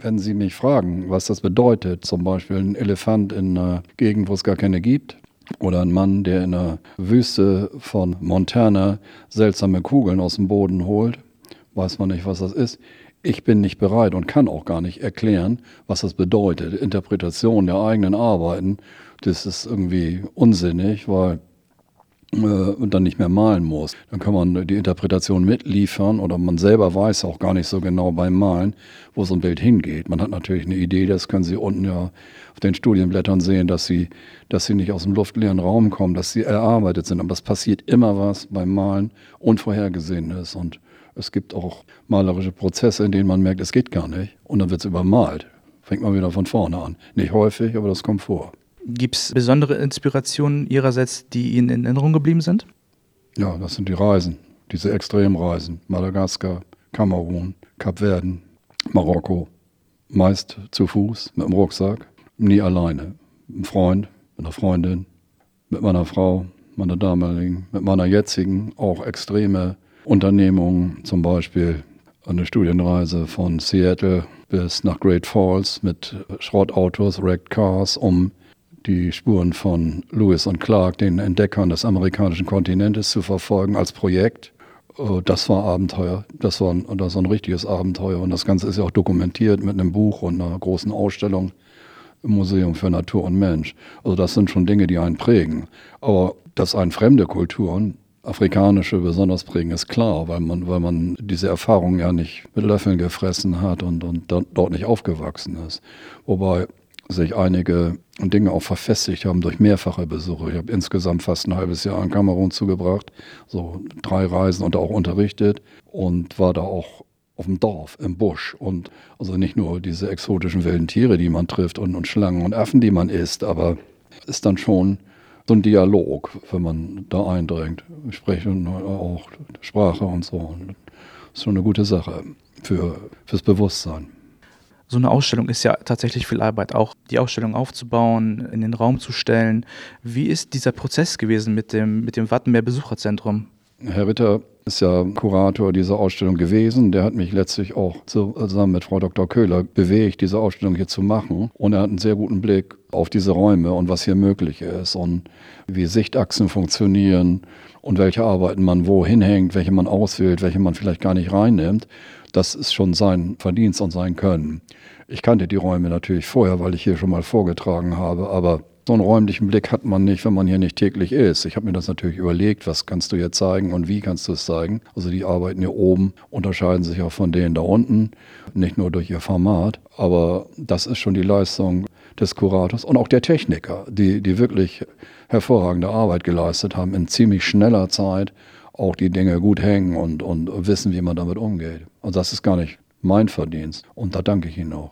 Wenn Sie mich fragen, was das bedeutet, zum Beispiel ein Elefant in einer Gegend, wo es gar keine gibt, oder ein Mann, der in der Wüste von Montana seltsame Kugeln aus dem Boden holt, weiß man nicht, was das ist. Ich bin nicht bereit und kann auch gar nicht erklären, was das bedeutet. Interpretation der eigenen Arbeiten, das ist irgendwie unsinnig, weil und dann nicht mehr malen muss. Dann kann man die Interpretation mitliefern oder man selber weiß auch gar nicht so genau beim Malen, wo so ein Bild hingeht. Man hat natürlich eine Idee, das können Sie unten ja auf den Studienblättern sehen, dass sie, dass sie nicht aus dem luftleeren Raum kommen, dass sie erarbeitet sind. Aber es passiert immer was beim Malen Unvorhergesehenes und es gibt auch malerische Prozesse, in denen man merkt, es geht gar nicht und dann wird es übermalt. Fängt man wieder von vorne an. Nicht häufig, aber das kommt vor. Gibt es besondere Inspirationen Ihrerseits, die Ihnen in Erinnerung geblieben sind? Ja, das sind die Reisen, diese Extremreisen. Madagaskar, Kamerun, Kapverden, Marokko. Meist zu Fuß, mit dem Rucksack, nie alleine. Mit einem Freund, mit einer Freundin, mit meiner Frau, meiner damaligen, mit meiner jetzigen, auch extreme Unternehmungen, zum Beispiel eine Studienreise von Seattle bis nach Great Falls mit Schrottautos, Wrecked Cars, um die Spuren von Lewis und Clark, den Entdeckern des amerikanischen Kontinentes, zu verfolgen als Projekt. Äh, das war Abenteuer. Das war, ein, das war ein richtiges Abenteuer. Und das Ganze ist ja auch dokumentiert mit einem Buch und einer großen Ausstellung im Museum für Natur und Mensch. Also das sind schon Dinge, die einen prägen. Aber dass einen fremde Kulturen, afrikanische besonders prägen, ist klar, weil man, weil man diese Erfahrung ja nicht mit Löffeln gefressen hat und, und dort nicht aufgewachsen ist. Wobei sich einige Dinge auch verfestigt haben durch mehrfache Besuche. Ich habe insgesamt fast ein halbes Jahr in Kamerun zugebracht, so drei Reisen und auch unterrichtet und war da auch auf dem Dorf, im Busch und also nicht nur diese exotischen wilden Tiere, die man trifft und, und Schlangen und Affen, die man isst, aber ist dann schon so ein Dialog, wenn man da eindringt. Ich spreche auch Sprache und so. Das ist schon eine gute Sache für, fürs Bewusstsein so eine Ausstellung ist ja tatsächlich viel Arbeit, auch die Ausstellung aufzubauen, in den Raum zu stellen. Wie ist dieser Prozess gewesen mit dem, mit dem Wattenmeer Besucherzentrum? Herr Ritter ist ja Kurator dieser Ausstellung gewesen. Der hat mich letztlich auch zusammen mit Frau Dr. Köhler bewegt, diese Ausstellung hier zu machen. Und er hat einen sehr guten Blick auf diese Räume und was hier möglich ist und wie Sichtachsen funktionieren und welche Arbeiten man wo hinhängt, welche man auswählt, welche man vielleicht gar nicht reinnimmt. Das ist schon sein Verdienst und sein Können. Ich kannte die Räume natürlich vorher, weil ich hier schon mal vorgetragen habe, aber so einen räumlichen Blick hat man nicht, wenn man hier nicht täglich ist. Ich habe mir das natürlich überlegt, was kannst du hier zeigen und wie kannst du es zeigen. Also die Arbeiten hier oben unterscheiden sich auch von denen da unten, nicht nur durch ihr Format, aber das ist schon die Leistung des Kurators und auch der Techniker, die, die wirklich hervorragende Arbeit geleistet haben in ziemlich schneller Zeit auch die Dinge gut hängen und, und wissen, wie man damit umgeht. Und das ist gar nicht mein Verdienst. Und da danke ich Ihnen auch.